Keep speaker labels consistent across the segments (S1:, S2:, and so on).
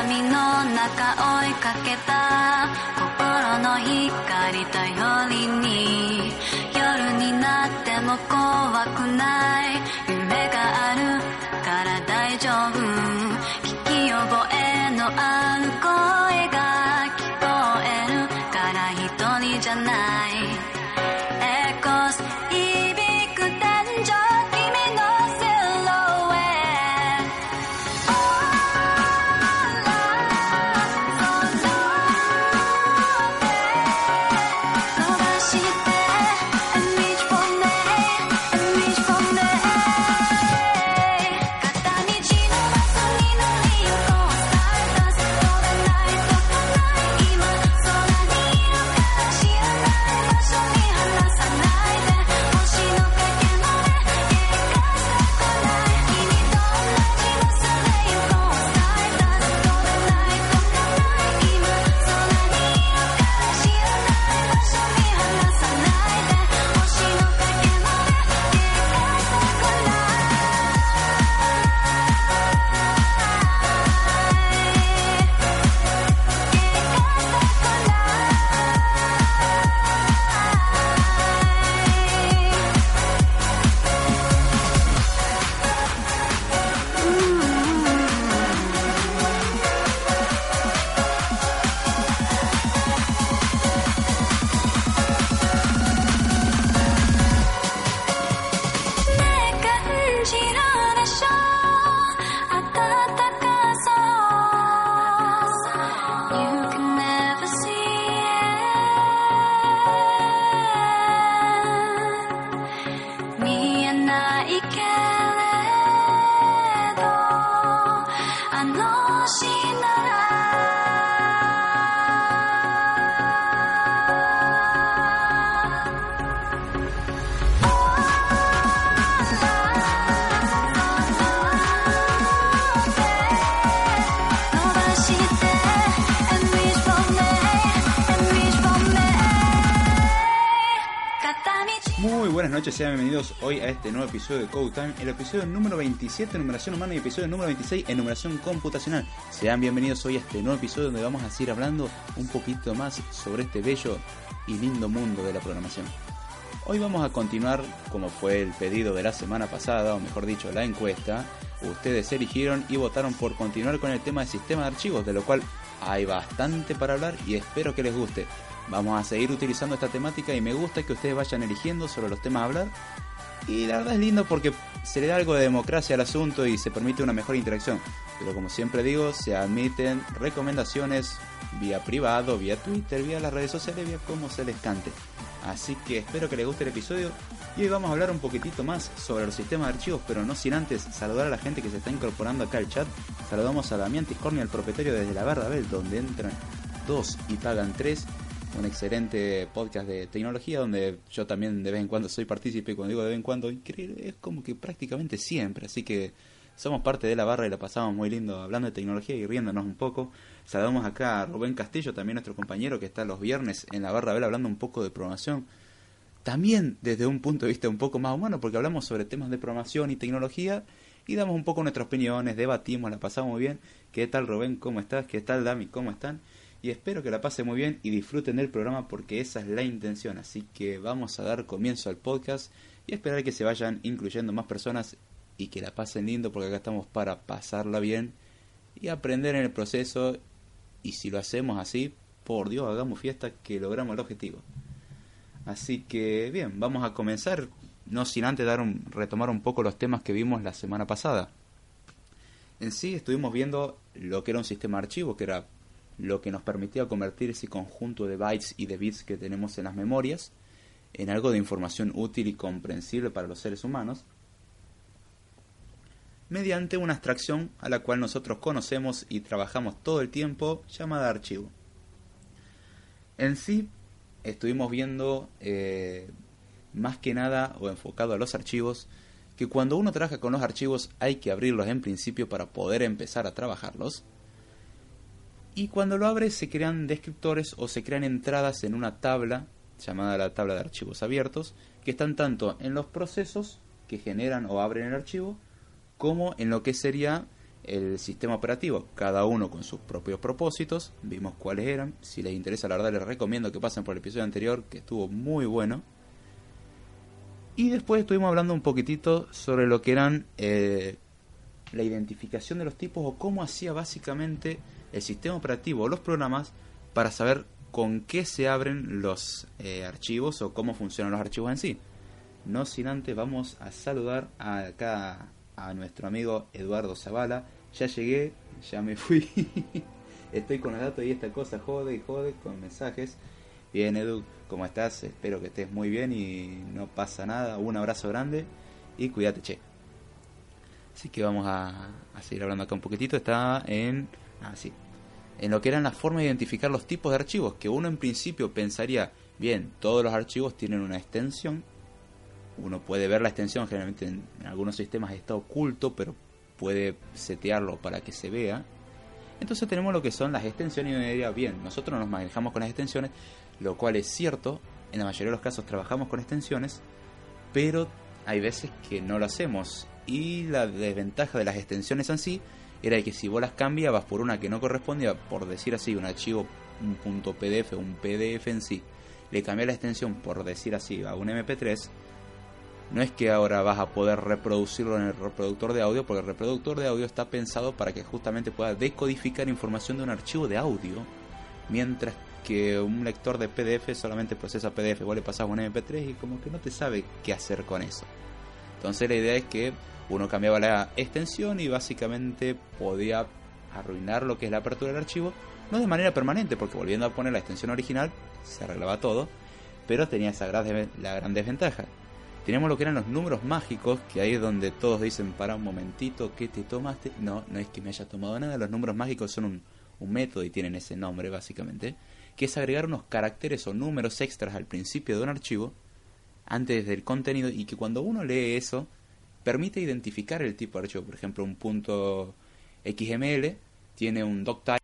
S1: 闇の中追いかけた心の光頼りに。夜になっても怖くない。
S2: Sean bienvenidos hoy a este nuevo episodio de Code Time, el episodio número 27 en numeración humana y episodio número 26 en numeración computacional. Sean bienvenidos hoy a este nuevo episodio donde vamos a seguir hablando un poquito más sobre este bello y lindo mundo de la programación. Hoy vamos a continuar como fue el pedido de la semana pasada, o mejor dicho, la encuesta. Ustedes eligieron y votaron por continuar con el tema de sistema de archivos, de lo cual hay bastante para hablar y espero que les guste. Vamos a seguir utilizando esta temática y me gusta que ustedes vayan eligiendo sobre los temas a hablar. Y la verdad es lindo porque se le da algo de democracia al asunto y se permite una mejor interacción. Pero como siempre digo, se admiten recomendaciones vía privado, vía Twitter, vía las redes sociales, vía como se les cante. Así que espero que les guste el episodio y hoy vamos a hablar un poquitito más sobre los sistemas de archivos, pero no sin antes saludar a la gente que se está incorporando acá al chat. Saludamos a Damián Tiscornia, el propietario desde la Barra Bell, donde entran dos y pagan tres. Un excelente podcast de tecnología donde yo también de vez en cuando soy partícipe. Cuando digo de vez en cuando, es como que prácticamente siempre. Así que somos parte de la barra y la pasamos muy lindo hablando de tecnología y riéndonos un poco. Saludamos acá a Rubén Castillo, también nuestro compañero que está los viernes en la barra Bell hablando un poco de programación. También desde un punto de vista un poco más humano, porque hablamos sobre temas de programación y tecnología y damos un poco nuestras opiniones, debatimos, la pasamos muy bien. ¿Qué tal Rubén? ¿Cómo estás? ¿Qué tal Dami? ¿Cómo están? Y espero que la pasen muy bien y disfruten del programa porque esa es la intención. Así que vamos a dar comienzo al podcast y esperar que se vayan incluyendo más personas y que la pasen lindo porque acá estamos para pasarla bien y aprender en el proceso. Y si lo hacemos así, por Dios, hagamos fiesta que logramos el objetivo. Así que bien, vamos a comenzar, no sin antes dar un, retomar un poco los temas que vimos la semana pasada. En sí estuvimos viendo lo que era un sistema de archivo, que era lo que nos permitía convertir ese conjunto de bytes y de bits que tenemos en las memorias en algo de información útil y comprensible para los seres humanos, mediante una abstracción a la cual nosotros conocemos y trabajamos todo el tiempo llamada archivo. En sí, estuvimos viendo eh, más que nada o enfocado a los archivos, que cuando uno trabaja con los archivos hay que abrirlos en principio para poder empezar a trabajarlos. Y cuando lo abres se crean descriptores o se crean entradas en una tabla llamada la tabla de archivos abiertos, que están tanto en los procesos que generan o abren el archivo, como en lo que sería el sistema operativo, cada uno con sus propios propósitos, vimos cuáles eran, si les interesa la verdad les recomiendo que pasen por el episodio anterior que estuvo muy bueno. Y después estuvimos hablando un poquitito sobre lo que eran eh, la identificación de los tipos o cómo hacía básicamente el sistema operativo o los programas para saber con qué se abren los eh, archivos o cómo funcionan los archivos en sí. No sin antes vamos a saludar acá a nuestro amigo Eduardo Zavala. Ya llegué, ya me fui. Estoy con los datos y esta cosa jode y jode con mensajes. Bien Edu, ¿cómo estás? Espero que estés muy bien y no pasa nada. Un abrazo grande y cuídate, che. Así que vamos a seguir hablando acá un poquitito. Está en... Ah, sí. En lo que eran la forma de identificar los tipos de archivos. Que uno en principio pensaría, bien, todos los archivos tienen una extensión. Uno puede ver la extensión, generalmente en, en algunos sistemas está oculto, pero puede setearlo para que se vea. Entonces tenemos lo que son las extensiones y uno diría, bien, nosotros nos manejamos con las extensiones, lo cual es cierto, en la mayoría de los casos trabajamos con extensiones, pero hay veces que no lo hacemos. Y la desventaja de las extensiones en sí era que si vos las cambiabas por una que no correspondía, por decir así, un archivo, un punto PDF, un PDF en sí, le cambié la extensión por decir así a un MP3, no es que ahora vas a poder reproducirlo en el reproductor de audio, porque el reproductor de audio está pensado para que justamente pueda decodificar información de un archivo de audio, mientras que un lector de PDF solamente procesa PDF, vos le pasas un MP3 y como que no te sabe qué hacer con eso. Entonces la idea es que uno cambiaba la extensión y básicamente podía arruinar lo que es la apertura del archivo, no de manera permanente, porque volviendo a poner la extensión original se arreglaba todo, pero tenía esa gran, la gran desventaja. Tenemos lo que eran los números mágicos, que ahí es donde todos dicen, para un momentito, ¿qué te tomaste? No, no es que me haya tomado nada, los números mágicos son un, un método y tienen ese nombre básicamente, que es agregar unos caracteres o números extras al principio de un archivo, antes del contenido, y que cuando uno lee eso, permite identificar el tipo de archivo. Por ejemplo, un punto XML tiene un doctype.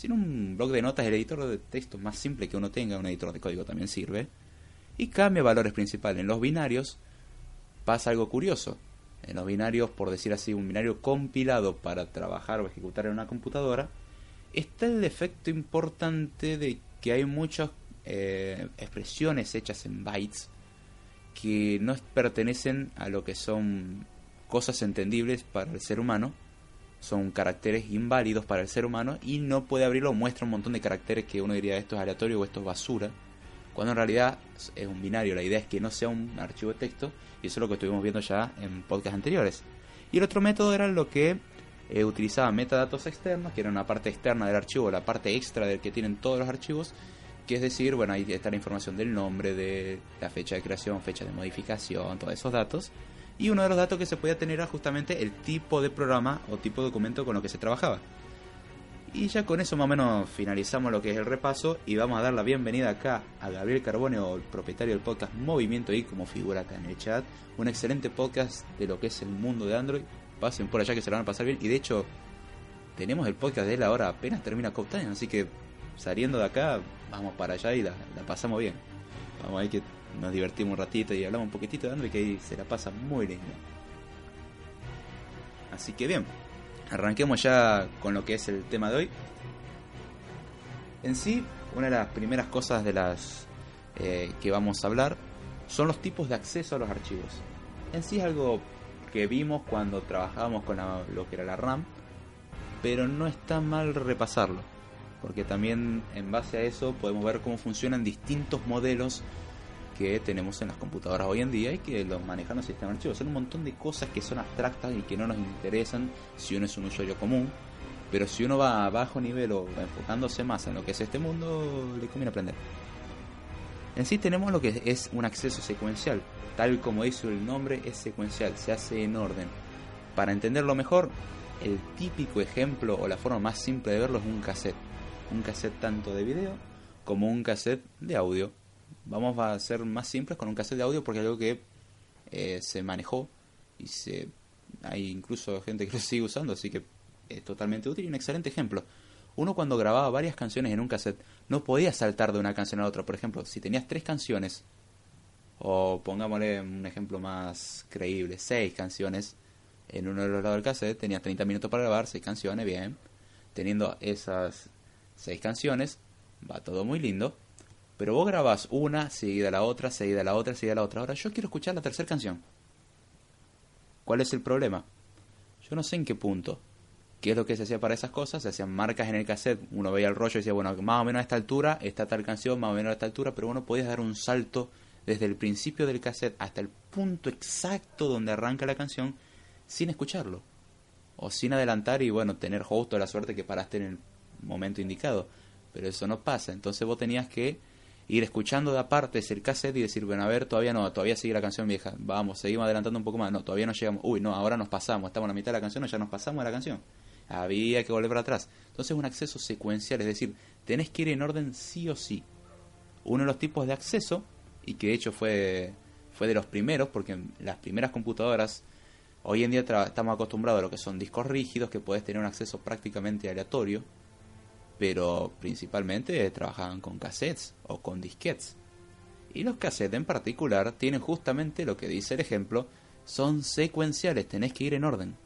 S2: Sin un blog de notas, el editor de texto más simple que uno tenga, un editor de código también sirve. Y cambia valores principales. En los binarios pasa algo curioso. En los binarios, por decir así, un binario compilado para trabajar o ejecutar en una computadora, está el defecto importante de que hay muchas eh, expresiones hechas en bytes que no pertenecen a lo que son cosas entendibles para el ser humano, son caracteres inválidos para el ser humano y no puede abrirlo, muestra un montón de caracteres que uno diría esto es aleatorio o esto es basura, cuando en realidad es un binario, la idea es que no sea un archivo de texto y eso es lo que estuvimos viendo ya en podcasts anteriores. Y el otro método era lo que eh, utilizaba metadatos externos, que era una parte externa del archivo, la parte extra del que tienen todos los archivos, que es decir, bueno, ahí está la información del nombre, de la fecha de creación, fecha de modificación, todos esos datos. Y uno de los datos que se podía tener era justamente el tipo de programa o tipo de documento con lo que se trabajaba. Y ya con eso más o menos finalizamos lo que es el repaso y vamos a dar la bienvenida acá a Gabriel Carbone o el propietario del podcast Movimiento I como figura acá en el chat. Un excelente podcast de lo que es el mundo de Android. Pasen por allá que se lo van a pasar bien. Y de hecho tenemos el podcast de él ahora apenas termina Cop Time, así que saliendo de acá vamos para allá y la, pasamos bien. Vamos ahí que nos divertimos un ratito y hablamos un poquitito de Android que ahí se la pasa muy lindo. Así que bien, arranquemos ya con lo que es el tema de hoy. En sí, una de las primeras cosas de las eh, que vamos a hablar son los tipos de acceso a los archivos. En sí es algo que vimos cuando trabajábamos con lo que era la RAM, pero no está mal repasarlo, porque también en base a eso podemos ver cómo funcionan distintos modelos que tenemos en las computadoras hoy en día y que los manejan los sistemas archivos. Son un montón de cosas que son abstractas y que no nos interesan si uno es un usuario común. Pero si uno va a bajo nivel o enfocándose más en lo que es este mundo, le conviene aprender. En sí tenemos lo que es un acceso secuencial. Tal como dice el nombre, es secuencial, se hace en orden. Para entenderlo mejor, el típico ejemplo o la forma más simple de verlo es un cassette. Un cassette tanto de video como un cassette de audio. Vamos a ser más simples con un cassette de audio porque es algo que eh, se manejó y se hay incluso gente que lo sigue usando, así que es totalmente útil y un excelente ejemplo. Uno cuando grababa varias canciones en un cassette no podía saltar de una canción a otra. Por ejemplo, si tenías tres canciones, o pongámosle un ejemplo más creíble, seis canciones, en uno de los lados del cassette tenías 30 minutos para grabar, seis canciones, bien. Teniendo esas seis canciones, va todo muy lindo. Pero vos grabás una, seguida la otra, seguida la otra, seguida la otra. Ahora yo quiero escuchar la tercera canción. ¿Cuál es el problema? Yo no sé en qué punto. ¿Qué es lo que se hacía para esas cosas? Se hacían marcas en el cassette, uno veía el rollo y decía, bueno, más o menos a esta altura está tal canción, más o menos a esta altura, pero uno podía dar un salto desde el principio del cassette hasta el punto exacto donde arranca la canción sin escucharlo. O sin adelantar y bueno, tener justo la suerte que paraste en el momento indicado. Pero eso no pasa, entonces vos tenías que ir escuchando de aparte el cassette y decir, bueno, a ver, todavía no, todavía sigue la canción vieja, vamos, seguimos adelantando un poco más, no, todavía no llegamos, uy, no, ahora nos pasamos, estamos en la mitad de la canción ya nos pasamos de la canción. Había que volver para atrás. Entonces es un acceso secuencial, es decir, tenés que ir en orden sí o sí. Uno de los tipos de acceso, y que de hecho fue, fue de los primeros, porque las primeras computadoras, hoy en día estamos acostumbrados a lo que son discos rígidos, que puedes tener un acceso prácticamente aleatorio, pero principalmente trabajaban con cassettes o con disquetes. Y los cassettes en particular tienen justamente lo que dice el ejemplo, son secuenciales, tenés que ir en orden.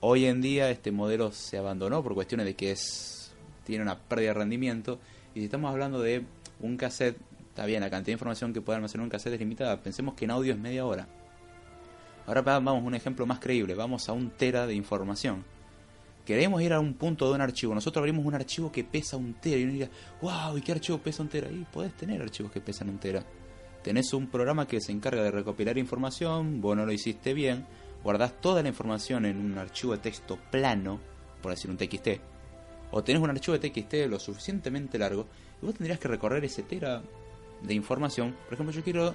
S2: Hoy en día este modelo se abandonó por cuestiones de que es tiene una pérdida de rendimiento y si estamos hablando de un cassette, está bien, la cantidad de información que puede almacenar un cassette es limitada, pensemos que en audio es media hora. Ahora va- vamos a un ejemplo más creíble, vamos a un tera de información. Queremos ir a un punto de un archivo, nosotros abrimos un archivo que pesa un tera y uno dirá, wow, ¿y qué archivo pesa un tera? Y podés tener archivos que pesan un tera. Tenés un programa que se encarga de recopilar información, vos no lo hiciste bien, guardás toda la información en un archivo de texto plano, por decir un TXT, o tenés un archivo de TXT lo suficientemente largo, y vos tendrías que recorrer ese tera de información. Por ejemplo, yo quiero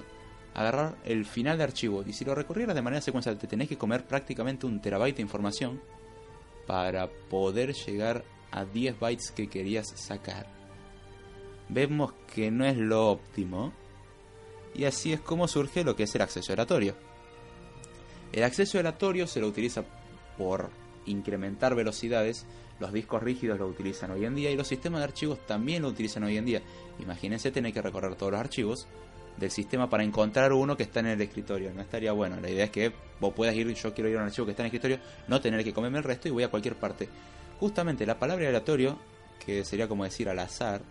S2: agarrar el final de archivo, y si lo recorrieras de manera secuencial, te tenés que comer prácticamente un terabyte de información para poder llegar a 10 bytes que querías sacar. Vemos que no es lo óptimo, y así es como surge lo que es el acceso aleatorio. El acceso aleatorio se lo utiliza por incrementar velocidades, los discos rígidos lo utilizan hoy en día y los sistemas de archivos también lo utilizan hoy en día. Imagínense tener que recorrer todos los archivos del sistema para encontrar uno que está en el escritorio. No estaría bueno. La idea es que vos puedas ir, yo quiero ir a un archivo que está en el escritorio, no tener que comerme el resto y voy a cualquier parte. Justamente la palabra aleatorio, que sería como decir al azar,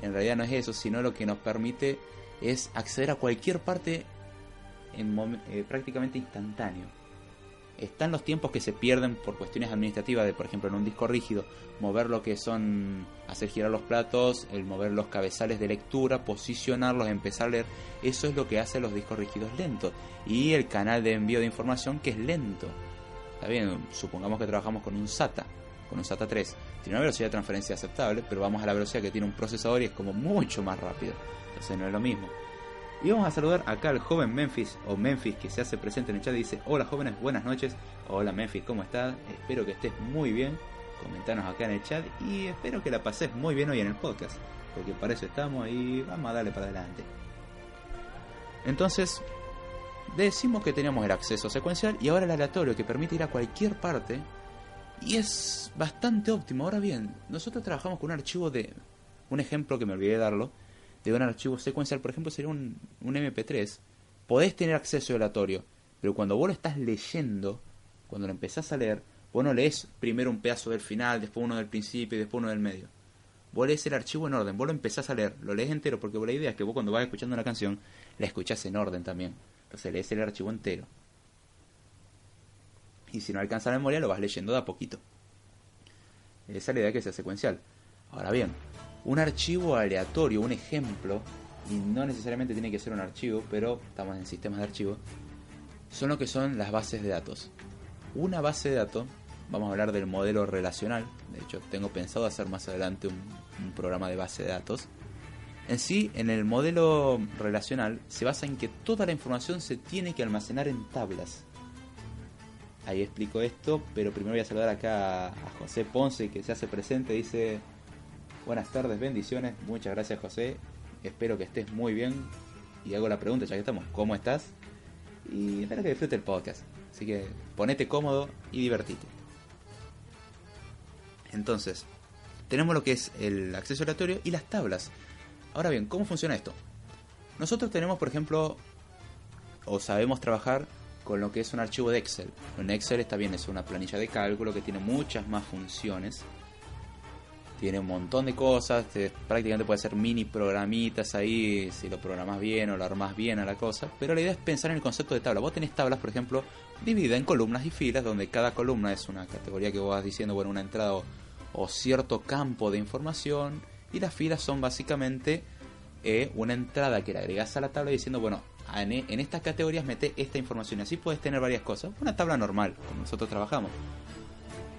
S2: en realidad no es eso, sino lo que nos permite es acceder a cualquier parte en eh, prácticamente instantáneo. Están los tiempos que se pierden por cuestiones administrativas de, por ejemplo, en un disco rígido, mover lo que son, hacer girar los platos, el mover los cabezales de lectura, posicionarlos, empezar a leer. Eso es lo que hace los discos rígidos lentos. Y el canal de envío de información que es lento. Está bien, supongamos que trabajamos con un SATA, con un SATA 3. Tiene una velocidad de transferencia aceptable, pero vamos a la velocidad que tiene un procesador y es como mucho más rápido. Entonces no es lo mismo. Y vamos a saludar acá al joven Memphis, o Memphis, que se hace presente en el chat y dice, hola jóvenes, buenas noches. Hola Memphis, ¿cómo estás? Espero que estés muy bien. Comentanos acá en el chat y espero que la pases muy bien hoy en el podcast. Porque para eso estamos y vamos a darle para adelante. Entonces, decimos que teníamos el acceso secuencial y ahora el aleatorio que permite ir a cualquier parte. Y es bastante óptimo. Ahora bien, nosotros trabajamos con un archivo de... Un ejemplo que me olvidé de darlo de un archivo secuencial, por ejemplo, sería un, un MP3, podés tener acceso aleatorio, pero cuando vos lo estás leyendo, cuando lo empezás a leer, vos no lees primero un pedazo del final, después uno del principio y después uno del medio. Vos lees el archivo en orden, vos lo empezás a leer, lo lees entero, porque la idea es que vos cuando vas escuchando una canción, la escuchás en orden también. Entonces lees el archivo entero. Y si no alcanza la memoria, lo vas leyendo de a poquito. Esa es la idea que sea secuencial. Ahora bien, un archivo aleatorio, un ejemplo, y no necesariamente tiene que ser un archivo, pero estamos en sistemas de archivo, son lo que son las bases de datos. Una base de datos vamos a hablar del modelo relacional. De hecho, tengo pensado hacer más adelante un, programa de base de datos. En sí, en el modelo relacional se basa en que toda la información se tiene que almacenar en tablas. Ahí explico esto, pero primero voy a saludar acá a José Ponce que se hace presente. Dice, buenas tardes, bendiciones. Muchas gracias José. Espero que estés muy bien. Y hago la pregunta, ya que estamos, ¿cómo estás? Y espero que disfrute el podcast. Así que ponete cómodo y divertite. Entonces, tenemos lo que es el acceso aleatorio y las tablas. Ahora bien, ¿cómo funciona esto? Nosotros tenemos, por ejemplo, o sabemos trabajar con lo que es un archivo de Excel. En Excel está bien, es una planilla de cálculo que tiene muchas más funciones. Tiene un montón de cosas, te- prácticamente puede ser mini programitas ahí, si lo programas bien o lo armas bien a la cosa. Pero la idea es pensar en el concepto de tabla. Vos tenés tablas, por ejemplo, divididas en columnas y filas, donde cada columna es una categoría que vos vas diciendo, bueno, una entrada o, cierto campo de información. Y las filas son básicamente eh, una entrada que le agregas a la tabla diciendo, bueno, en, estas categorías mete esta información. Así puedes tener varias cosas. Una tabla normal, como nosotros trabajamos.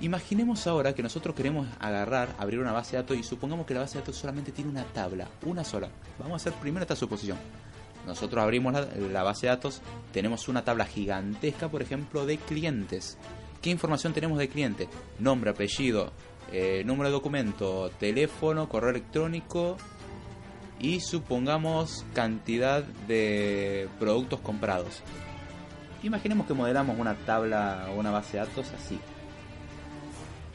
S2: Imaginemos ahora que nosotros queremos agarrar, abrir una base de datos y supongamos que la base de datos solamente tiene una tabla, una sola. Vamos a hacer primero esta suposición. Nosotros abrimos la, base de datos, tenemos una tabla gigantesca, por ejemplo, de clientes. ¿Qué información tenemos de cliente? Nombre, apellido, eh, número de documento, teléfono, correo electrónico y supongamos cantidad de productos comprados. Imaginemos que modelamos una tabla o una base de datos así.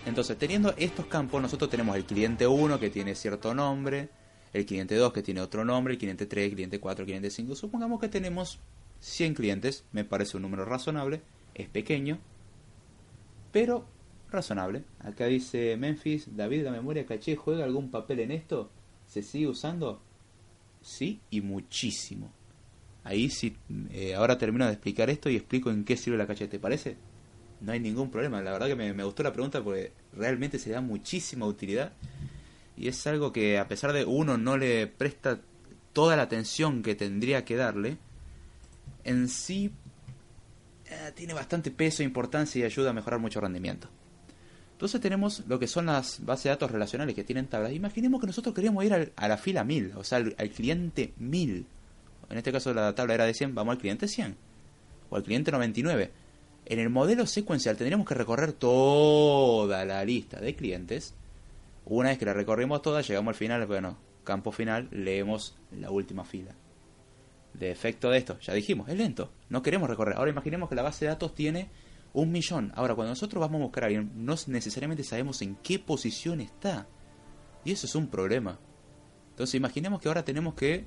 S2: Entonces, teniendo estos campos, nosotros tenemos el cliente 1 que tiene cierto nombre, el cliente 2 que tiene otro nombre, el cliente 3, el cliente 4, el cliente 5. Supongamos que tenemos 100 clientes, me parece un número razonable, es pequeño, pero razonable. Acá dice Memphis, David, la memoria caché, ¿juega algún papel en esto? ¿Se sigue usando? Sí, y muchísimo. Ahí sí, eh, ahora termino de explicar esto y explico en qué sirve la caché, ¿te parece? No hay ningún problema, la verdad que me, gustó la pregunta porque realmente se da muchísima utilidad y es algo que a pesar de uno no le presta toda la atención que tendría que darle, en sí eh, tiene bastante peso, importancia y ayuda a mejorar mucho rendimiento. Entonces tenemos lo que son las bases de datos relacionales que tienen tablas. Imaginemos que nosotros queríamos ir al- a la fila 1000, o sea, al, al cliente 1000. En este caso la tabla era de 100, vamos al cliente 100. O al cliente 99. En el modelo secuencial tendríamos que recorrer toda la lista de clientes. Una vez que la recorrimos toda, llegamos al final, bueno, campo final, leemos la última fila. De efecto de esto, ya dijimos, es lento, no queremos recorrer. Ahora imaginemos que la base de datos tiene un millón. Ahora, cuando nosotros vamos a buscar a alguien, no necesariamente sabemos en qué posición está. Y eso es un problema. Entonces, imaginemos que ahora tenemos que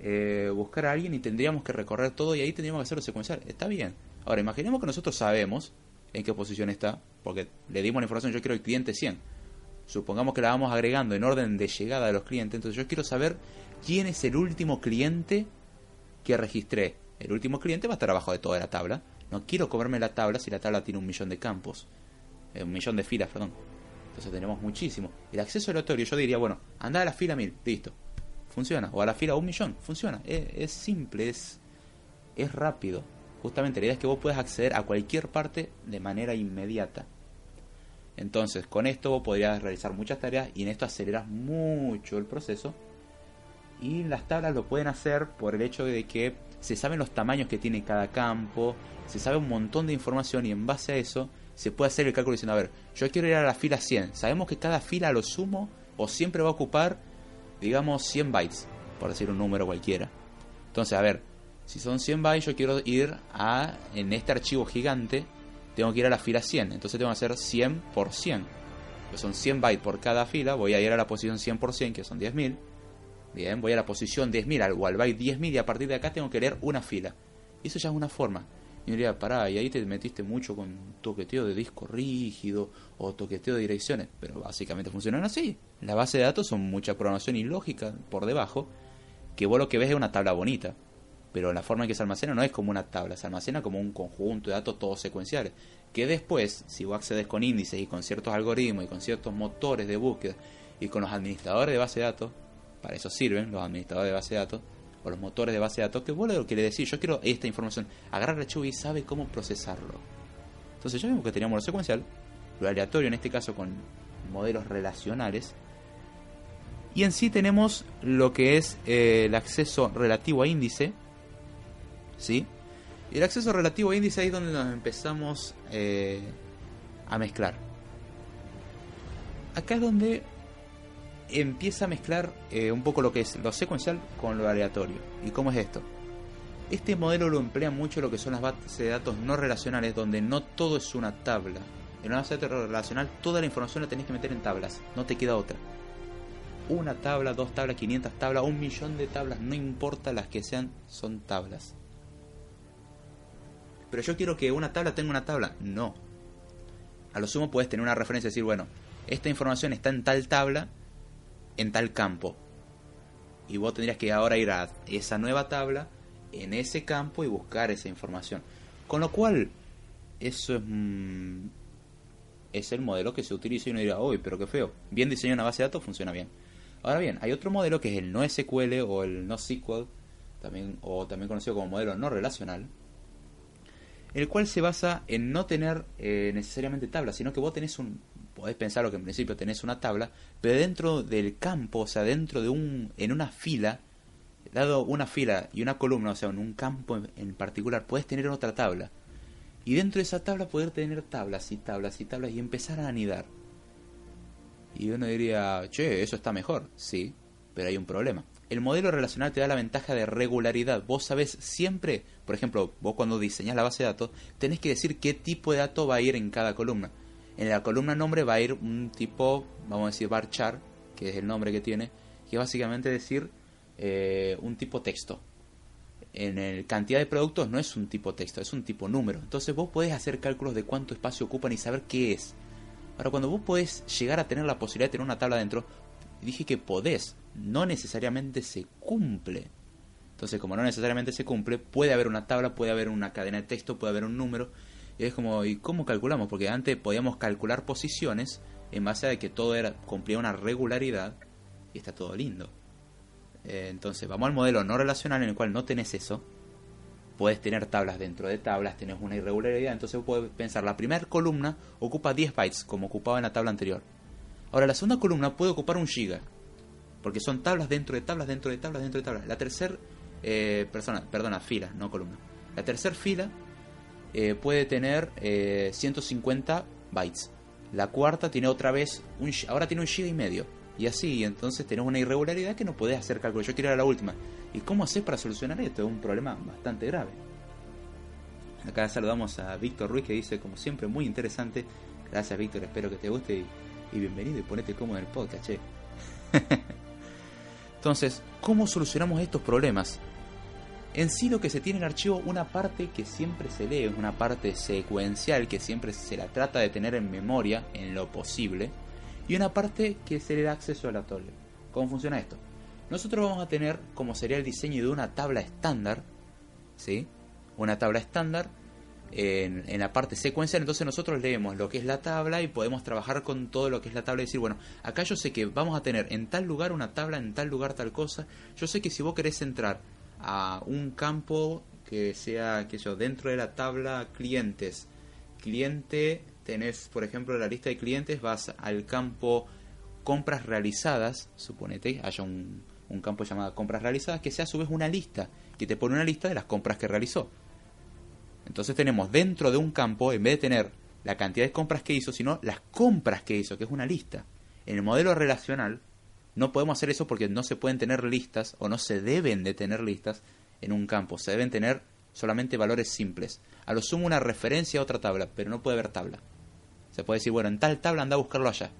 S2: eh, buscar a alguien y tendríamos que recorrer todo y ahí tendríamos que hacerlo secuencial. Está bien. Ahora, imaginemos que nosotros sabemos en qué posición está, porque le dimos la información, yo quiero el cliente 100. Supongamos que la vamos agregando en orden de llegada de los clientes, entonces yo quiero saber quién es el último cliente que registré. El último cliente va a estar abajo de toda la tabla. No quiero comerme la tabla si la tabla tiene un millón de campos. Eh, un millón de filas, perdón. Entonces tenemos muchísimo. El acceso aleatorio, yo diría, bueno, anda a la fila 1000, listo. Funciona. O a la fila un millón, funciona. Es, es simple, es, es rápido. Justamente la idea es que vos puedas acceder a cualquier parte de manera inmediata. Entonces, con esto vos podrías realizar muchas tareas y en esto aceleras mucho el proceso. Y las tablas lo pueden hacer por el hecho de que se saben los tamaños que tiene cada campo, se sabe un montón de información y en base a eso se puede hacer el cálculo diciendo, a ver, yo quiero ir a la fila 100. Sabemos que cada fila lo sumo o siempre va a ocupar, digamos, 100 bytes, por decir un número cualquiera. Entonces, a ver, si son 100 bytes, yo quiero ir a, en este archivo gigante, tengo que ir a la fila 100. Entonces tengo que hacer 100 por 100. Pues son 100 bytes por cada fila, voy a ir a la posición 100 por 100, que son 10.000. Bien, voy a la posición 10.000 al- o al byte 10.000 y a partir de acá tengo que leer una fila. Y eso ya es una forma. Y me diría, pará, y ahí te metiste mucho con toqueteo de disco rígido o toqueteo de direcciones. Pero básicamente funcionan así. La base de datos son mucha programación y lógica por debajo, que vos lo que ves es una tabla bonita. Pero la forma en que se almacena no es como una tabla, se almacena como un conjunto de datos todos secuenciales. Que después, si vos accedes con índices y con ciertos algoritmos y con ciertos motores de búsqueda y con los administradores de base de datos, para eso sirven los administradores de base de datos o los motores de base de datos, que vos lo que le decís, yo quiero esta información, agarra el archivo y sabe cómo procesarlo. Entonces ya vimos que teníamos lo secuencial, lo aleatorio, en este caso con modelos relacionales. Y en sí tenemos lo que es eh, el acceso relativo a índice. ¿Sí? Y el acceso relativo a índice ahí es donde nos empezamos eh, a mezclar. Acá es donde empieza a mezclar eh, un poco lo que es lo secuencial con lo aleatorio. ¿Y cómo es esto? Este modelo lo emplea mucho lo que son las bases de datos no relacionales, donde no todo es una tabla. En una base de datos relacional, toda la información la tenés que meter en tablas, no te queda otra. Una tabla, dos tablas, 500 tablas, un millón de tablas, no importa las que sean, son tablas. Pero yo quiero que una tabla tenga una tabla. No. A lo sumo puedes tener una referencia y decir, bueno, esta información está en tal tabla, en tal campo. Y vos tendrías que ahora ir a esa nueva tabla, en ese campo y buscar esa información. Con lo cual, eso es, mm, es el modelo que se utiliza y uno dirá, uy, pero qué feo. Bien diseñado una base de datos, funciona bien. Ahora bien, hay otro modelo que es el no SQL o el no SQL, también, o también conocido como modelo no relacional, el cual se basa en no tener eh, necesariamente tablas, sino que vos tenés un, podés pensar lo que en principio tenés una tabla, pero dentro del campo, o sea, dentro de un, en una fila, dado una fila y una columna, o sea, en un campo en, particular, puedes tener otra tabla. Y dentro de esa tabla poder tener tablas y tablas y tablas y empezar a anidar. Y uno diría, che, eso está mejor. Sí, pero hay un problema. El modelo relacional te da la ventaja de regularidad. Vos sabés siempre, por ejemplo, vos cuando diseñas la base de datos, tenés que decir qué tipo de dato va a ir en cada columna. En la columna nombre va a ir un tipo, vamos a decir varchar, que es el nombre que tiene, que es básicamente decir eh, un tipo texto. En el cantidad de productos no es un tipo texto, es un tipo número. Entonces vos podés hacer cálculos de cuánto espacio ocupan y saber qué es. Ahora, cuando vos podés llegar a tener la posibilidad de tener una tabla dentro, dije que podés, no necesariamente se cumple. Entonces, como no necesariamente se cumple, puede haber una tabla, puede haber una cadena de texto, puede haber un número. Y es como, ¿y cómo calculamos? Porque antes podíamos calcular posiciones en base a que todo era cumplía una regularidad y está todo lindo. Eh, entonces, vamos al modelo no relacional en el cual no tenés eso. Puedes tener tablas dentro de tablas, tenés una irregularidad. Entonces, puedes pensar, la primera columna ocupa 10 bytes, como ocupaba en la tabla anterior. Ahora, la segunda columna puede ocupar un giga. Porque son tablas dentro de tablas, dentro de tablas, dentro de tablas. La tercera eh, persona, perdona, fila, no columna. La tercera fila eh, puede tener eh, 150 bytes. La cuarta tiene otra vez, un, ahora tiene un giga y medio. Y así, entonces tenés una irregularidad que no podés hacer cálculo. Yo quiero ir a la última. ¿Y cómo haces para solucionar esto? Es un problema bastante grave. Acá saludamos a Víctor Ruiz que dice, como siempre, muy interesante. Gracias Víctor, espero que te guste y, y bienvenido y ponete cómodo en el podcast, che. Entonces, ¿cómo solucionamos estos problemas? En sí lo que se tiene en el archivo, una parte que siempre se lee, una parte secuencial que siempre se la trata de tener en memoria en lo posible, y una parte que se le da acceso aleatorio. ¿Cómo funciona esto? Nosotros vamos a tener como sería el diseño de una tabla estándar, ¿sí? Una tabla estándar en, la parte secuencial, entonces nosotros leemos lo que es la tabla y podemos trabajar con todo lo que es la tabla y decir, bueno, acá yo sé que vamos a tener en tal lugar una tabla, en tal lugar tal cosa. Yo sé que si vos querés entrar a un campo que sea, que yo, dentro de la tabla clientes, cliente, tenés, por ejemplo, la lista de clientes, vas al campo compras realizadas, suponete, haya un, un campo llamado compras realizadas, que sea a su vez una lista, que te pone una lista de las compras que realizó. Entonces tenemos dentro de un campo, en vez de tener la cantidad de compras que hizo, sino las compras que hizo, que es una lista. En el modelo relacional no podemos hacer eso porque no se pueden tener listas o no se deben de tener listas en un campo. Se deben tener solamente valores simples. A lo sumo una referencia a otra tabla, pero no puede haber tabla. Se puede decir, bueno, en tal tabla anda a buscarlo allá.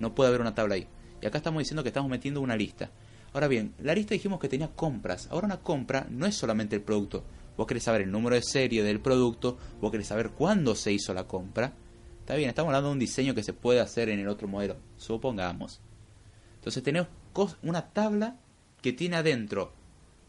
S2: No puede haber una tabla ahí. Y acá estamos diciendo que estamos metiendo una lista. Ahora bien, la lista dijimos que tenía compras. Ahora una compra no es solamente el producto. Vos querés saber el número de serie del producto, vos querés saber cuándo se hizo la compra. Está bien, estamos hablando de un diseño que se puede hacer en el otro modelo, supongamos. Entonces tenemos una tabla que tiene adentro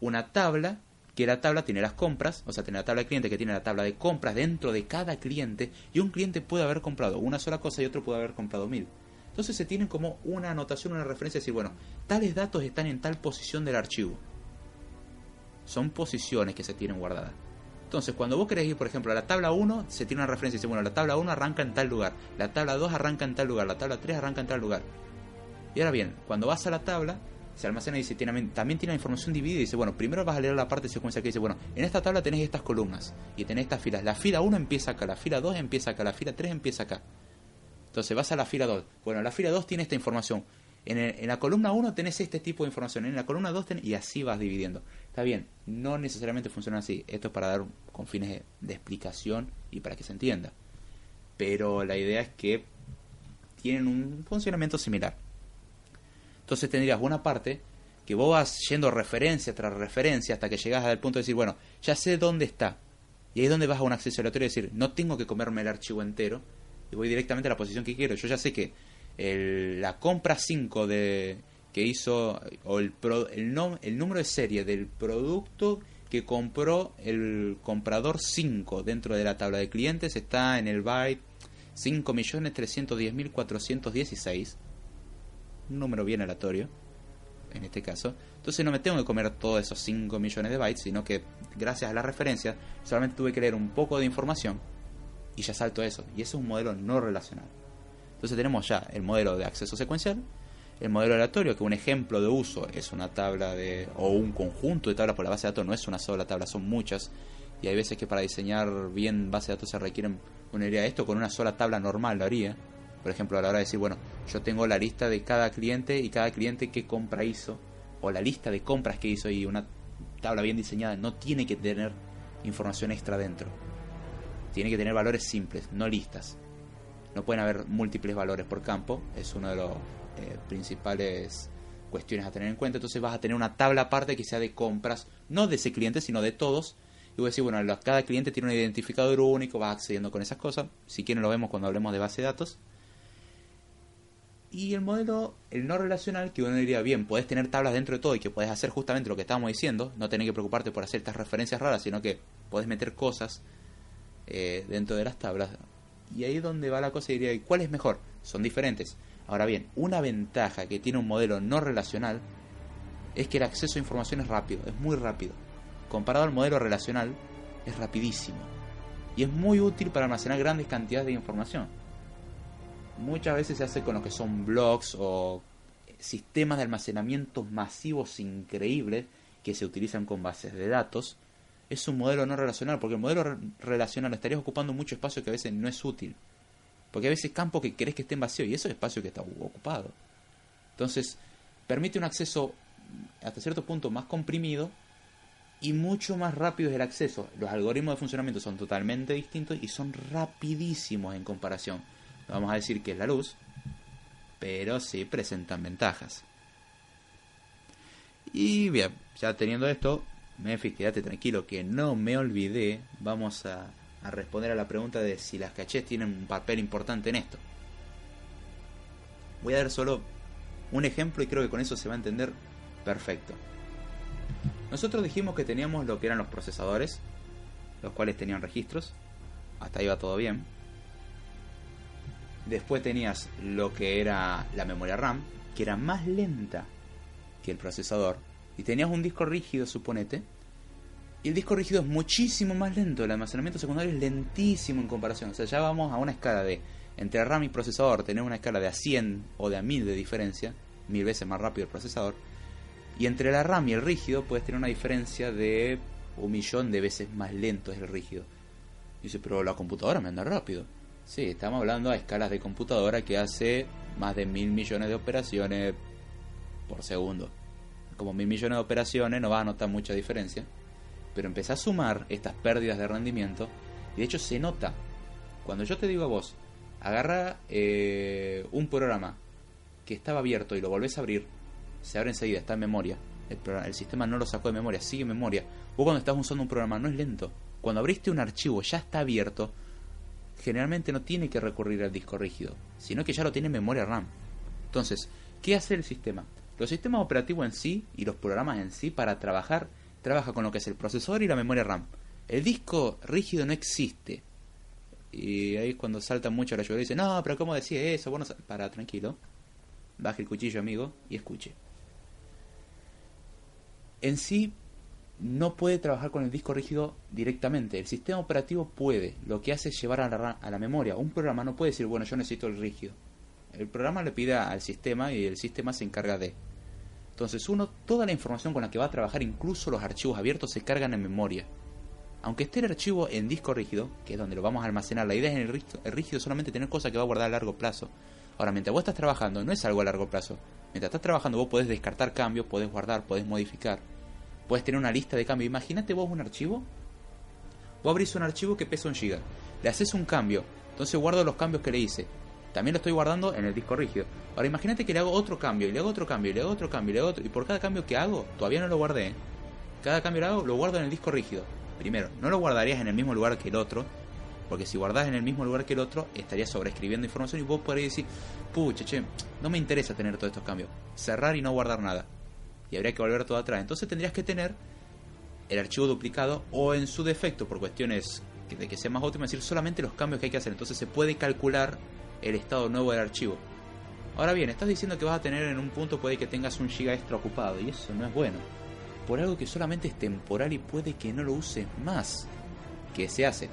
S2: una tabla, que la tabla tiene las compras, o sea, tiene la tabla de cliente que tiene la tabla de compras dentro de cada cliente, y un cliente puede haber comprado una sola cosa y otro puede haber comprado mil. Entonces se tiene como una anotación, una referencia, decir, bueno, tales datos están en tal posición del archivo son posiciones que se tienen guardadas. Entonces, cuando vos querés ir, por ejemplo, a la tabla 1, se tiene una referencia y dice, bueno, la tabla 1 arranca en tal lugar, la tabla 2 arranca en tal lugar, la tabla 3 arranca en tal lugar. Y ahora bien, cuando vas a la tabla, se almacena y dice, también tiene la información dividida y dice, bueno, primero vas a leer la parte secuencial que dice, bueno, en esta tabla tenés estas columnas y tenés estas filas. La fila 1 empieza acá, la fila 2 empieza acá, la fila 3 empieza acá. Entonces vas a la fila 2. Bueno, la fila 2 tiene esta información. En, en la columna 1 tenés este tipo de información. En la columna 2 tenés... Y así vas dividiendo. Está bien, no necesariamente funciona así. Esto es para dar con fines de, explicación y para que se entienda. Pero la idea es que tienen un funcionamiento similar. Entonces tendrías una parte que vos vas yendo referencia tras referencia hasta que llegas al punto de decir, bueno, ya sé dónde está. Y ahí es donde vas a un acceso aleatorio y decir, no tengo que comerme el archivo entero y voy directamente a la posición que quiero. Yo ya sé que la compra 5 de que hizo o el, pro- el, nom- el número de serie del producto que compró el comprador 5 dentro de la tabla de clientes está en el byte 5.310.416 un número bien aleatorio en este caso. Entonces no me tengo que comer todos esos 5 millones de bytes, sino que gracias a la referencia solamente tuve que leer un poco de información y ya salto eso. Y eso es un modelo no relacional. Entonces tenemos ya el modelo de acceso secuencial, el modelo aleatorio, que un ejemplo de uso es una tabla de o un conjunto de tablas por la base de datos, no es una sola tabla, son muchas. Y hay veces que para diseñar bien base de datos se requieren una idea de esto, con una sola tabla normal lo haría. Por ejemplo, a la hora de decir, bueno, yo tengo la lista de cada cliente y cada cliente qué compra hizo, o la lista de compras que hizo y una tabla bien diseñada no tiene que tener información extra dentro. Tiene que tener valores simples, no listas. No pueden haber múltiples valores por campo, es una de las principales cuestiones a tener en cuenta. Entonces vas a tener una tabla aparte que sea de compras, no de ese cliente, sino de todos. Y voy a decir, bueno, cada cliente tiene un identificador único, vas accediendo con esas cosas. Si quieren lo vemos cuando hablemos de base de datos. Y el modelo, el no relacional, que uno diría, bien, puedes tener tablas dentro de todo y que puedes hacer justamente lo que estábamos diciendo, no tener que preocuparte por hacer estas referencias raras, sino que puedes meter cosas eh, dentro de las tablas. Y ahí es donde va la cosa y diría, ¿y cuál es mejor? Son diferentes. Ahora bien, una ventaja que tiene un modelo no relacional es que el acceso a información es rápido, es muy rápido. Comparado al modelo relacional, es rapidísimo. Y es muy útil para almacenar grandes cantidades de información muchas veces se hace con lo que son blogs o sistemas de almacenamiento masivos increíbles que se utilizan con bases de datos. Es un modelo no relacional, porque el modelo re- relacional estarías ocupando mucho espacio que a veces no es útil. Porque a veces campo que querés que estén vacíos y eso es espacio que está ocupado. Entonces, permite un acceso hasta cierto punto más comprimido y mucho más rápido es el acceso. Los algoritmos de funcionamiento son totalmente distintos y son rapidísimos en comparación. Vamos a decir que es la luz, pero sí presentan ventajas. Y bien, ya teniendo esto, Memphis, quédate tranquilo que no me olvidé. Vamos a, a responder a la pregunta de si las cachés tienen un papel importante en esto. Voy a dar solo un ejemplo y creo que con eso se va a entender perfecto. Nosotros dijimos que teníamos lo que eran los procesadores, los cuales tenían registros. Hasta ahí va todo bien. Después tenías lo que era la memoria RAM, que era más lenta que el procesador. Y tenías un disco rígido, suponete. Y el disco rígido es muchísimo más lento. El almacenamiento secundario es lentísimo en comparación. O sea, ya vamos a una escala de entre RAM y procesador. Tenemos una escala de a 100 o de a 1000 de diferencia. Mil veces más rápido el procesador. Y entre la RAM y el rígido puedes tener una diferencia de un millón de veces más lento es el rígido. Dice, pero la computadora me anda rápido. Sí, estamos hablando a escalas de computadora que hace más de mil millones de operaciones por segundo. Como mil millones de operaciones no vas a notar mucha diferencia. Pero empezás a sumar estas pérdidas de rendimiento. Y de hecho se nota. Cuando yo te digo a vos, agarra eh, un programa que estaba abierto y lo volvés a abrir, se abre enseguida, está en memoria. El, el sistema no lo sacó de memoria, sigue en memoria. Vos cuando estás usando un programa no es lento. Cuando abriste un archivo ya está abierto, generalmente no tiene que recurrir al disco rígido, sino que ya lo tiene en memoria RAM. Entonces, ¿qué hace el sistema? Los sistemas operativos en sí y los programas en sí para trabajar, trabaja con lo que es el procesador y la memoria RAM. El disco rígido no existe. Y ahí es cuando salta mucho la lluvia y dice, no, pero ¿cómo decía eso? Bueno, para, tranquilo. Baje el cuchillo, amigo, y escuche. En sí, no puede trabajar con el disco rígido directamente. El sistema operativo puede. Lo que hace es llevar a la, a la memoria. Un programa no puede decir, bueno, yo necesito el rígido. El programa le pide al sistema y el sistema se encarga de. Entonces uno, toda la información con la que va a trabajar, incluso los archivos abiertos, se cargan en memoria. Aunque esté el archivo en disco rígido, que es donde lo vamos a almacenar, la idea es en el rígido, solamente tener cosas que va a guardar a largo plazo. Ahora, mientras vos estás trabajando, no es algo a largo plazo. Mientras estás trabajando, vos podés descartar cambios, podés guardar, podés modificar. Puedes tener una lista de cambios. Imagínate vos un archivo. Vos abrís un archivo que pesa un giga. Le haces un cambio. Entonces guardo los cambios que le hice. También lo estoy guardando en el disco rígido. Ahora imagínate que le hago otro cambio, y le hago otro cambio, y le hago otro cambio, y le hago otro. Y por cada cambio que hago, todavía no lo guardé. ¿eh? Cada cambio que hago, lo guardo en el disco rígido. Primero, no lo guardarías en el mismo lugar que el otro. Porque si guardás en el mismo lugar que el otro, estarías sobreescribiendo información y vos podrías decir, pucha, che, no me interesa tener todos estos cambios. Cerrar y no guardar nada. Y habría que volver todo atrás. Entonces tendrías que tener el archivo duplicado o en su defecto, por cuestiones de que sea más óptimo, decir solamente los cambios que hay que hacer. Entonces se puede calcular el estado nuevo del archivo. Ahora bien, estás diciendo que vas a tener en un punto, puede que tengas un giga extra ocupado, y eso no es bueno. Por algo que solamente es temporal y puede que no lo uses más. ¿Qué se hace?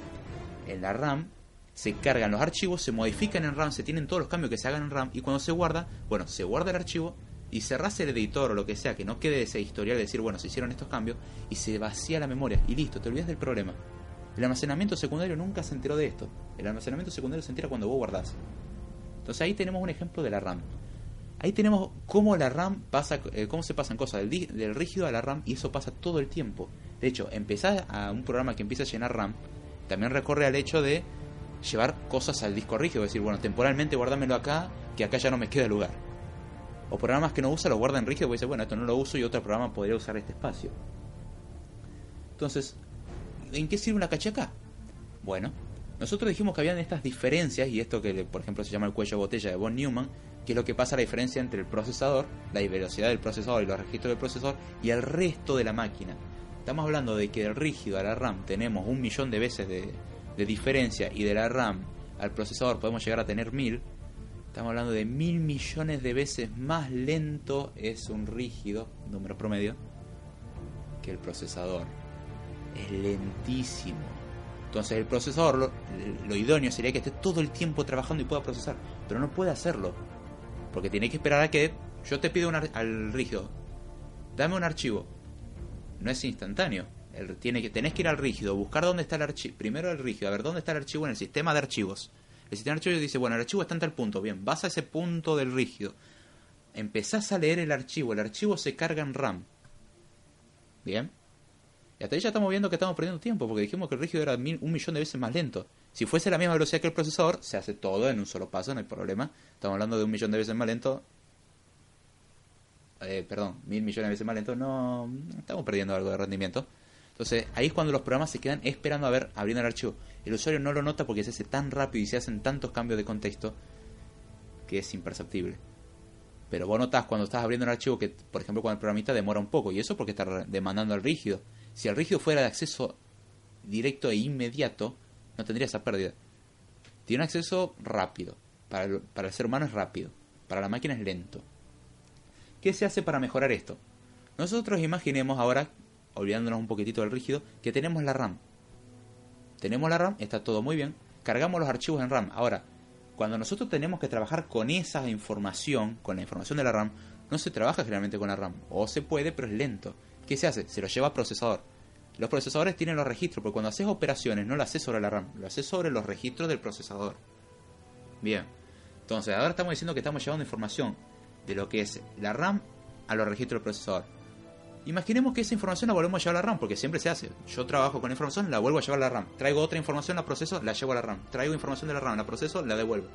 S2: En la RAM se cargan los archivos, se modifican en RAM, se tienen todos los cambios que se hagan en RAM, y cuando se guarda, bueno, se guarda el archivo y cerrás el editor o lo que sea, que no quede ese historial de decir, bueno, se hicieron estos cambios, y se vacía la memoria, y listo, te olvidas del problema. El almacenamiento secundario nunca se enteró de esto. El almacenamiento secundario se entera cuando vos guardás. Entonces ahí tenemos un ejemplo de la RAM. Ahí tenemos cómo la RAM pasa, eh, cómo se pasan cosas del, rígido a la RAM y eso pasa todo el tiempo. De hecho, empezar a un programa que empieza a llenar RAM también recorre al hecho de llevar cosas al disco rígido, decir, bueno, temporalmente guárdamelo acá, que acá ya no me queda lugar. O programas que no usa lo guarda en rígido porque dice, bueno, esto no lo uso y otro programa podría usar este espacio. Entonces, ¿en qué sirve una caché acá? Bueno, nosotros dijimos que habían estas diferencias, y esto que por ejemplo se llama el cuello botella de von Neumann, que es lo que pasa la diferencia entre el procesador, la velocidad del procesador y los registros del procesador, y el resto de la máquina. Estamos hablando de que del rígido a la RAM tenemos un millón de veces de, de diferencia, y de la RAM al procesador podemos llegar a tener mil. Estamos hablando de mil millones de veces más lento es un rígido, número promedio, que el procesador. Es lentísimo. Entonces el procesador, lo, idóneo sería que esté todo el tiempo trabajando y pueda procesar, pero no puede hacerlo. Porque tiene que esperar a que yo te pido un al rígido, dame un archivo. No es instantáneo. El- tiene que, tenés que ir al rígido, buscar dónde está el archivo. Primero el rígido, a ver dónde está el archivo en el sistema de archivos. El sistema de archivos dice, bueno, el archivo está en tal punto. Bien, vas a ese punto del rígido. Empezás a leer el archivo. El archivo se carga en RAM. Bien. Y hasta ahí ya estamos viendo que estamos perdiendo tiempo, porque dijimos que el rígido era mil- un millón de veces más lento. Si fuese la misma velocidad que el procesador, se hace todo en un solo paso, no hay problema. Estamos hablando de un millón de veces más lento. Eh, perdón, mil millones de veces más lento, no. Estamos perdiendo algo de rendimiento. Entonces, ahí es cuando los programas se quedan esperando a ver, abriendo el archivo. El usuario no lo nota porque se hace tan rápido y se hacen tantos cambios de contexto que es imperceptible. Pero vos notás cuando estás abriendo un archivo que, por ejemplo, con el programita demora un poco. Y eso porque está demandando al rígido. Si el rígido fuera de acceso directo e inmediato, no tendría esa pérdida. Tiene un acceso rápido. Para el, ser humano es rápido. Para la máquina es lento. ¿Qué se hace para mejorar esto? Nosotros imaginemos ahora, olvidándonos un poquitito del rígido, que tenemos la RAM. Tenemos la RAM, está todo muy bien. Cargamos los archivos en RAM. Ahora, cuando nosotros tenemos que trabajar con esa información, con la información de la RAM, no se trabaja generalmente con la RAM. O se puede, pero es lento. ¿Qué se hace? Se lo lleva a procesador. Los procesadores tienen los registros, porque cuando haces operaciones no lo haces sobre la RAM, lo haces sobre los registros del procesador. Bien. Entonces, ahora estamos diciendo que estamos llevando información de lo que es la RAM a los registros del procesador. Imaginemos que esa información la volvemos a llevar a la RAM, porque siempre se hace. Yo trabajo con información, la vuelvo a llevar a la RAM. Traigo otra información, la proceso, la llevo a la RAM. Traigo información de la RAM, la proceso, la devuelvo.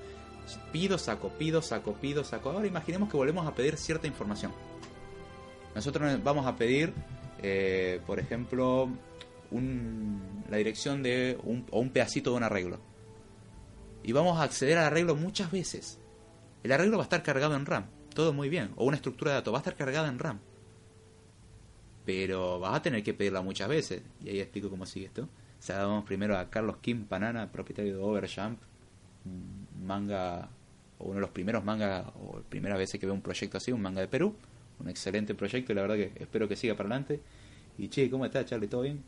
S2: Pido, saco, pido, saco, pido, saco. Ahora imaginemos que volvemos a pedir cierta información. Nosotros vamos a pedir, eh, por ejemplo, un- la dirección de un, o un pedacito de un arreglo. Y vamos a acceder al arreglo muchas veces. El arreglo va a estar cargado en RAM. Todo muy bien. O una estructura de datos va a estar cargada en RAM. Pero vas a tener que pedirla muchas veces. Y ahí explico cómo sigue esto. Saludamos primero a Carlos Kim Panana, propietario de Overjump. Manga, o uno de los primeros mangas, o primeras veces que veo un proyecto así, un manga de Perú. Un excelente proyecto y la verdad que espero que siga para adelante. Y che, ¿cómo estás, Charlie? ¿Todo bien?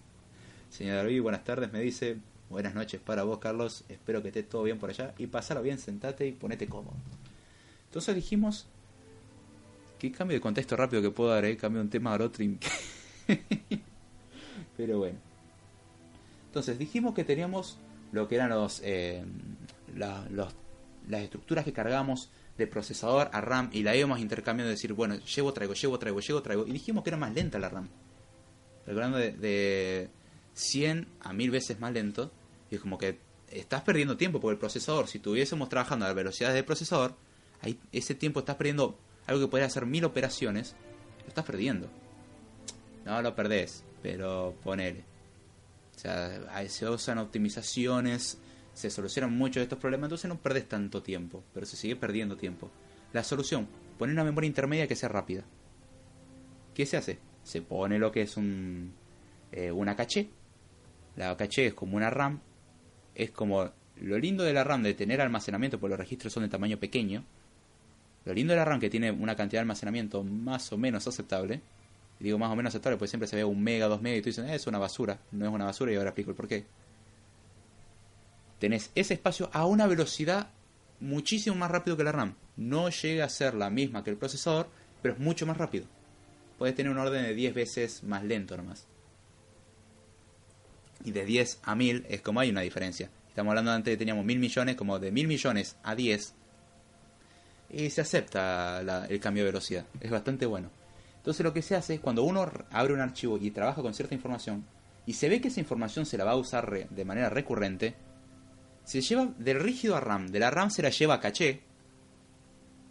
S2: Señor David, buenas tardes, me dice. Buenas noches para vos, Carlos. Espero que estés todo bien por allá. Y pasalo bien, sentate y ponete cómodo. Entonces dijimos. ¿Qué cambio de contexto rápido que puedo dar? Eh? Cambio un tema a otro. Pero bueno. Entonces dijimos que teníamos lo que eran los, eh, las estructuras que cargamos de procesador a RAM y la íbamos intercambiando de decir, bueno, llevo, traigo, llevo, traigo, llevo, traigo. Y dijimos que era más lenta la RAM. Recordando de, de 100 a 1000 veces más lento. Y es como que estás perdiendo tiempo porque el procesador, si estuviésemos trabajando a la velocidad del procesador, ahí ese tiempo estás perdiendo algo que podría hacer mil operaciones, lo estás perdiendo. No lo perdés, pero ponele. O sea, se usan optimizaciones, se solucionan muchos de estos problemas, entonces no perdés tanto tiempo, pero se sigue perdiendo tiempo. La solución, poner una memoria intermedia que sea rápida. ¿Qué se hace? Se pone lo que es un, eh, una caché. La caché es como una RAM. Es como lo lindo de la RAM de tener almacenamiento, porque los registros son de tamaño pequeño. Lo lindo de la RAM que tiene una cantidad de almacenamiento más o menos aceptable. Digo más o menos aceptable porque siempre se ve un mega, dos mega y tú dices, "Eh, es una basura. No es una basura y ahora explico el porqué. Tenés ese espacio a una velocidad muchísimo más rápido que la RAM. No llega a ser la misma que el procesador, pero es mucho más rápido. Puedes tener un orden de 10 veces más lento nomás. Y de 10 a 1000 es como hay una diferencia. Estamos hablando antes que teníamos 1000 millones, como de 1000 millones a 10. Y se acepta la- el cambio de velocidad. Es bastante bueno. Entonces lo que se hace es cuando uno abre un archivo y trabaja con cierta información, y se ve que esa información se la va a usar de manera recurrente, se lleva del rígido a RAM, de la RAM se la lleva a caché.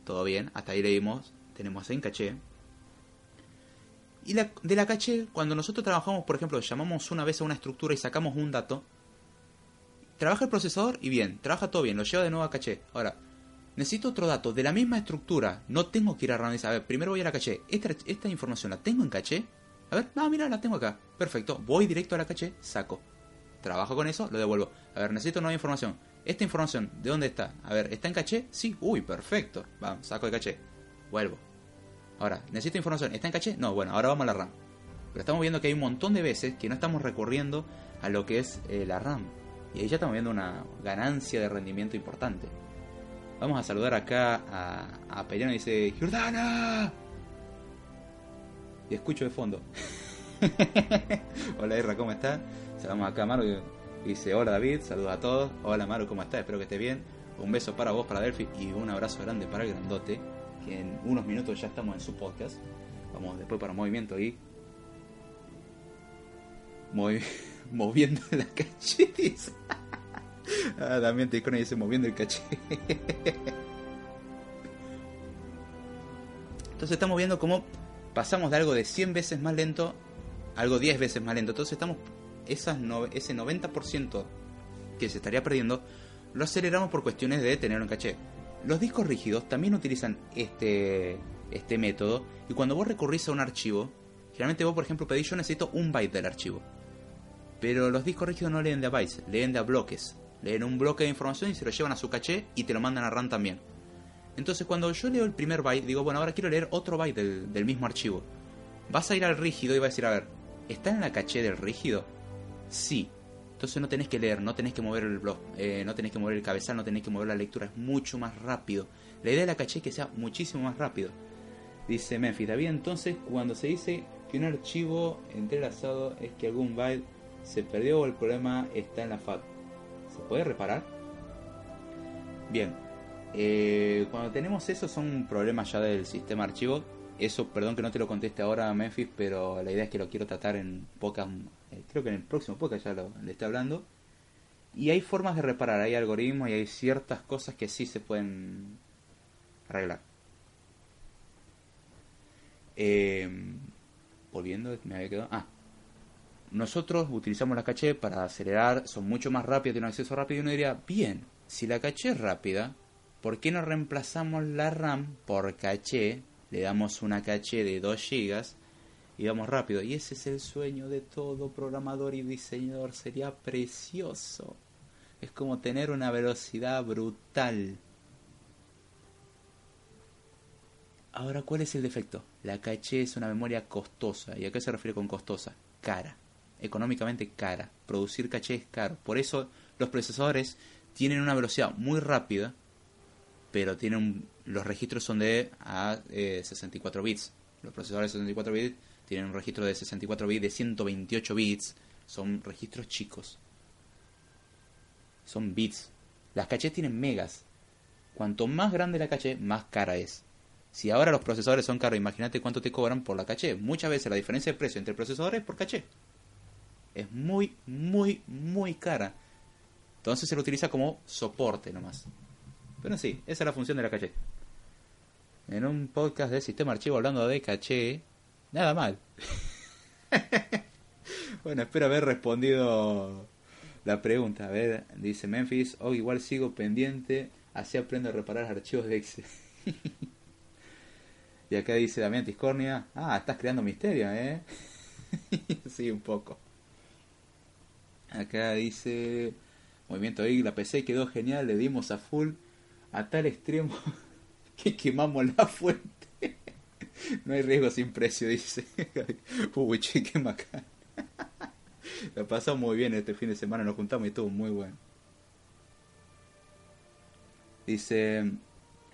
S2: Todo bien, hasta ahí leímos, tenemos en caché. Y la- de la caché, cuando nosotros trabajamos, por ejemplo, llamamos una vez a una estructura y sacamos un dato, trabaja el procesador y bien, trabaja todo bien, lo lleva de nuevo a caché. Ahora, necesito otro dato de la misma estructura, no tengo que ir a RAM a ver, primero voy a la caché, esta, esta información la tengo en caché. A ver, no, mira, la tengo acá. Perfecto, voy directo a la caché, saco. Trabajo con eso, lo devuelvo. A ver, necesito nueva información. Esta información, ¿de dónde está? A ver, ¿está en caché? Sí, uy, perfecto. Vamos, saco de caché. Vuelvo. Ahora, ¿necesito información? ¿Está en caché? No, bueno, ahora vamos a la RAM. Pero estamos viendo que hay un montón de veces que no estamos recurriendo a lo que es eh, la RAM. Y ahí ya estamos viendo una ganancia de rendimiento importante. Vamos a saludar acá a, a y dice, ¡Jordana! Y escucho de fondo. Hola Irra, ¿cómo estás? Saludamos acá a Maru y dice, hola David, saludos a todos. Hola Maru, ¿cómo estás? Espero que estés bien. Un beso para vos, para Delphi y un abrazo grande para el grandote, que en unos minutos ya estamos en su podcast. Vamos después para movimiento y... Movi- moviendo la caché, dice. ah, también te dice moviendo el caché. Entonces estamos viendo cómo pasamos de algo de 100 veces más lento algo 10 veces más lento. Entonces estamos esas ese 90% que se estaría perdiendo lo aceleramos por cuestiones de tener un caché. Los discos rígidos también utilizan este este método y cuando vos recurrís a un archivo, generalmente vos por ejemplo pedís yo necesito un byte del archivo. Pero los discos rígidos no leen de bytes, leen de a bloques. Leen un bloque de información y se lo llevan a su caché y te lo mandan a RAM también. Entonces cuando yo leo el primer byte, digo, bueno, ahora quiero leer otro byte del, del mismo archivo. Vas a ir al rígido y vas a decir, a ver, ¿está en la caché del rígido? Sí. Entonces no tenés que leer, no tenés que mover el blog, eh, no tenés que mover el cabezal, no tenés que mover la lectura, es mucho más rápido. La idea de la caché es que sea muchísimo más rápido. Dice Memphis, David, entonces cuando se dice que un archivo entrelazado es que algún byte se perdió o el problema está en la FAT. ¿Se puede reparar? Bien, eh, cuando tenemos eso son problemas ya del sistema archivo. Eso, perdón que no te lo conteste ahora Memphis, pero la idea es que lo quiero tratar en pocas, eh, creo que en el próximo podcast ya lo, le estoy hablando. Y hay formas de reparar, hay algoritmos y hay ciertas cosas que sí se pueden arreglar. Eh, volviendo, me había quedado. Ah, nosotros utilizamos la caché para acelerar, son mucho más rápidos, tienen acceso rápido. Y uno diría, bien, si la caché es rápida, ¿por qué no reemplazamos la RAM por caché? Le damos una caché de 2 GB y vamos rápido. Y ese es el sueño de todo programador y diseñador. Sería precioso. Es como tener una velocidad brutal. Ahora, ¿cuál es el defecto? La caché es una memoria costosa. ¿Y a qué se refiere con costosa? Cara. Económicamente cara. Producir caché es caro. Por eso los procesadores tienen una velocidad muy rápida, pero tienen un- los registros son de a, eh, 64 bits. Los procesadores de 64 bits tienen un registro de 64 bits de 128 bits. Son registros chicos. Son bits. Las cachés tienen megas. Cuanto más grande la caché, más cara es. Si ahora los procesadores son caros, imagínate cuánto te cobran por la caché. Muchas veces la diferencia de precio entre procesadores es por caché. Es muy, muy, muy cara. Entonces se lo utiliza como soporte nomás. Pero sí, esa es la función de la caché. En un podcast de sistema archivo hablando de caché, nada mal. bueno, espero haber respondido la pregunta. A ver, dice Memphis, oh, igual sigo pendiente, así aprendo a reparar archivos de Excel. y acá dice Damián Tiscornia, ah, estás creando misterio, ¿eh? sí, un poco. Acá dice, movimiento I, la PC quedó genial, le dimos a full, a tal extremo que quemamos la fuente. no hay riesgo sin precio, dice. Uy, che, qué macana. La pasamos muy bien este fin de semana, nos juntamos y estuvo muy bueno. Dice,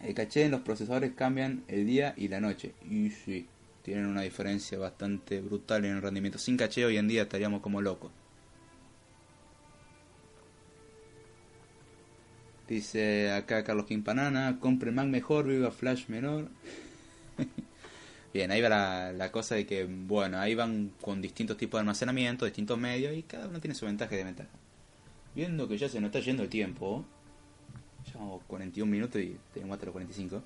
S2: el caché en los procesadores cambian el día y la noche. Y sí, tienen una diferencia bastante brutal en el rendimiento. Sin caché hoy en día estaríamos como locos. Dice acá Carlos Quimpanana, compre Mac mejor, viva Flash menor. Bien, ahí va la, la cosa de que, bueno, ahí van con distintos tipos de almacenamiento, distintos medios, y cada uno tiene su ventaja y desventaja. Viendo que ya se nos está yendo el tiempo, llevamos 41 minutos y tenemos hasta los 45,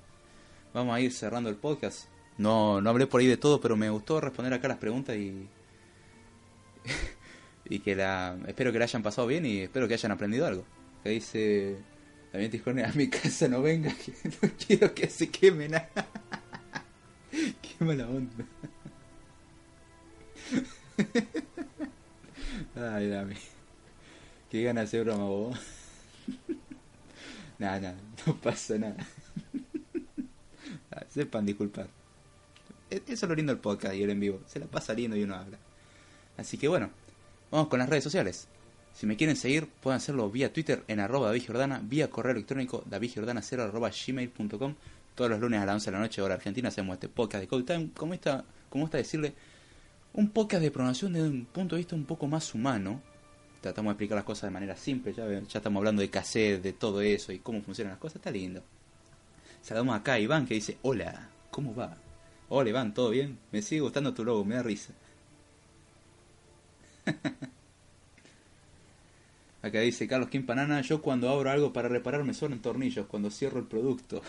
S2: vamos a ir cerrando el podcast. No, no hablé por ahí de todo, pero me gustó responder acá las preguntas y... y que la... Espero que la hayan pasado bien y espero que hayan aprendido algo. Que dice... También Tiscornia, a mi casa no venga, que no quiero que se queme nada. Qué mala onda. Ay, dame. Qué ganas de broma vos. Nada, nada, no pasa nada. Sepan disculpar. E- Eso es lo lindo del podcast y el en vivo. Se la pasa lindo y uno habla. Así que bueno, vamos con las redes sociales. Si me quieren seguir, pueden hacerlo vía Twitter en arroba David Giordana, vía correo electrónico davidgiordana0 arroba gmail.com. Todos los lunes a las 11 de la noche, hora argentina, hacemos este podcast de Code Time. Como está, como está decirle, un podcast de programación desde un punto de vista un poco más humano. Tratamos de explicar las cosas de manera simple, ya, ya estamos hablando de cassette, de todo eso y cómo funcionan las cosas, está lindo. Saludamos acá a Iván que dice, hola, ¿cómo va? Hola Iván, ¿todo bien? Me sigue gustando tu logo, me da risa. Acá dice Carlos Quimpanana, yo cuando abro algo para reparar me suenan tornillos cuando cierro el producto.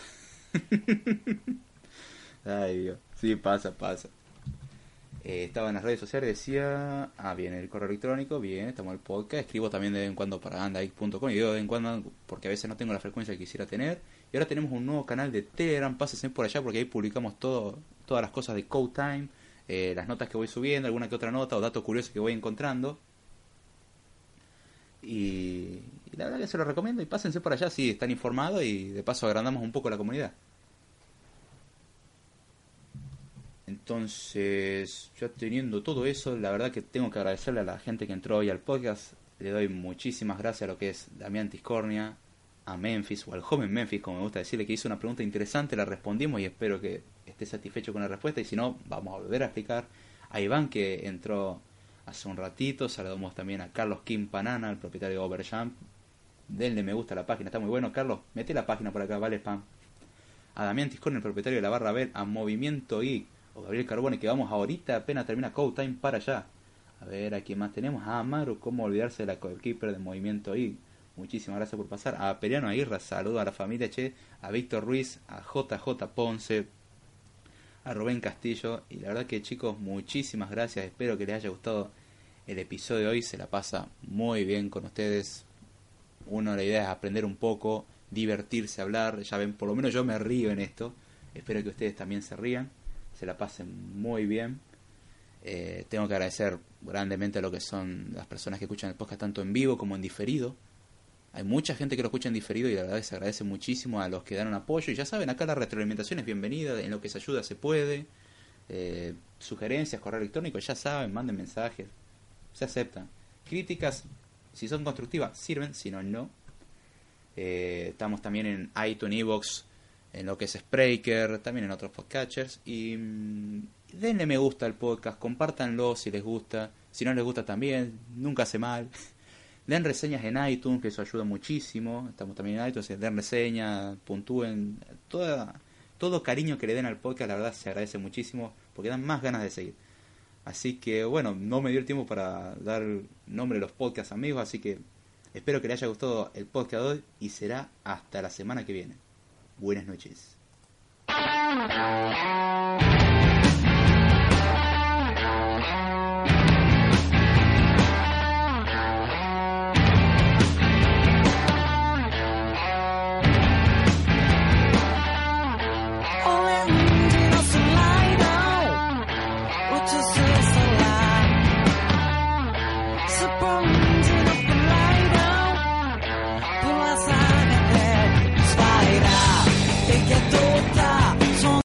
S2: Ay Dios, sí pasa, pasa. Eh, estaba en las redes sociales, decía, ah bien, el correo electrónico, bien, estamos en el podcast, escribo también de vez en cuando para andaik.com y de vez en cuando porque a veces no tengo la frecuencia que quisiera tener. Y ahora tenemos un nuevo canal de Telegram, pásense por allá porque ahí publicamos todas las cosas de Code Time, eh, las notas que voy subiendo, alguna que otra nota o datos curiosos que voy encontrando. Y, la verdad que se lo recomiendo y pásense por allá si están informados y de paso agrandamos un poco la comunidad. Entonces, ya teniendo todo eso, la verdad que tengo que agradecerle a la gente que entró hoy al podcast. Le doy muchísimas gracias a lo que es Damián Tiscornia, a Memphis, o al joven Memphis, como me gusta decirle, que hizo una pregunta interesante, la respondimos y espero que esté satisfecho con la respuesta. Y si no, vamos a volver a explicar. A Iván, que entró hace un ratito. Saludamos también a Carlos Kim Panana, el propietario de Overjump. Denle me gusta a la página, está muy bueno. Carlos, mete la página por acá, vale spam. A Damián Tiscornia, el propietario de la barra Bell, a Movimiento Geek, o Gabriel Carbone, que vamos ahorita, apenas termina Code Time para allá. A ver, a quién más tenemos. A Amaru, cómo olvidarse de la coequiper de Movimiento Geek. Muchísimas gracias por pasar. A Periano Aguirre, saludo a la familia Che, a Víctor Ruiz, a JJ Ponce, a Rubén Castillo. Y la verdad que chicos, muchísimas gracias. Espero que les haya gustado el episodio de hoy. Se la pasa muy bien con ustedes. Uno, la idea es aprender un poco, divertirse, hablar. Ya ven, por lo menos yo me río en esto. Espero que ustedes también se rían. Se la pasen muy bien. Eh, tengo que agradecer grandemente a lo que son las personas que escuchan el podcast tanto en vivo como en diferido. Hay mucha gente que lo escucha en diferido y la verdad se agradece muchísimo a los que dan un apoyo. Y ya saben, acá la retroalimentación es bienvenida, en lo que se ayuda se puede. Eh, sugerencias, correo electrónico, ya saben, manden mensajes. Se aceptan. Críticas, si son constructivas, sirven, si no, no. Eh, estamos también en iTunes, Evox, en lo que es Spreaker, también en otros podcatchers. Y mm, denle me gusta al podcast, compártanlo si les gusta. Si no les gusta también, nunca hace mal. Den reseñas en iTunes, que eso ayuda muchísimo. Estamos también en iTunes, den reseñas, puntúen. Toda, todo cariño que le den al podcast, la verdad se agradece muchísimo, porque dan más ganas de seguir. Así que bueno, no me dio el tiempo para dar nombre a los podcasts amigos, así que espero que les haya gustado el podcast de hoy y será hasta la semana que viene. Buenas noches.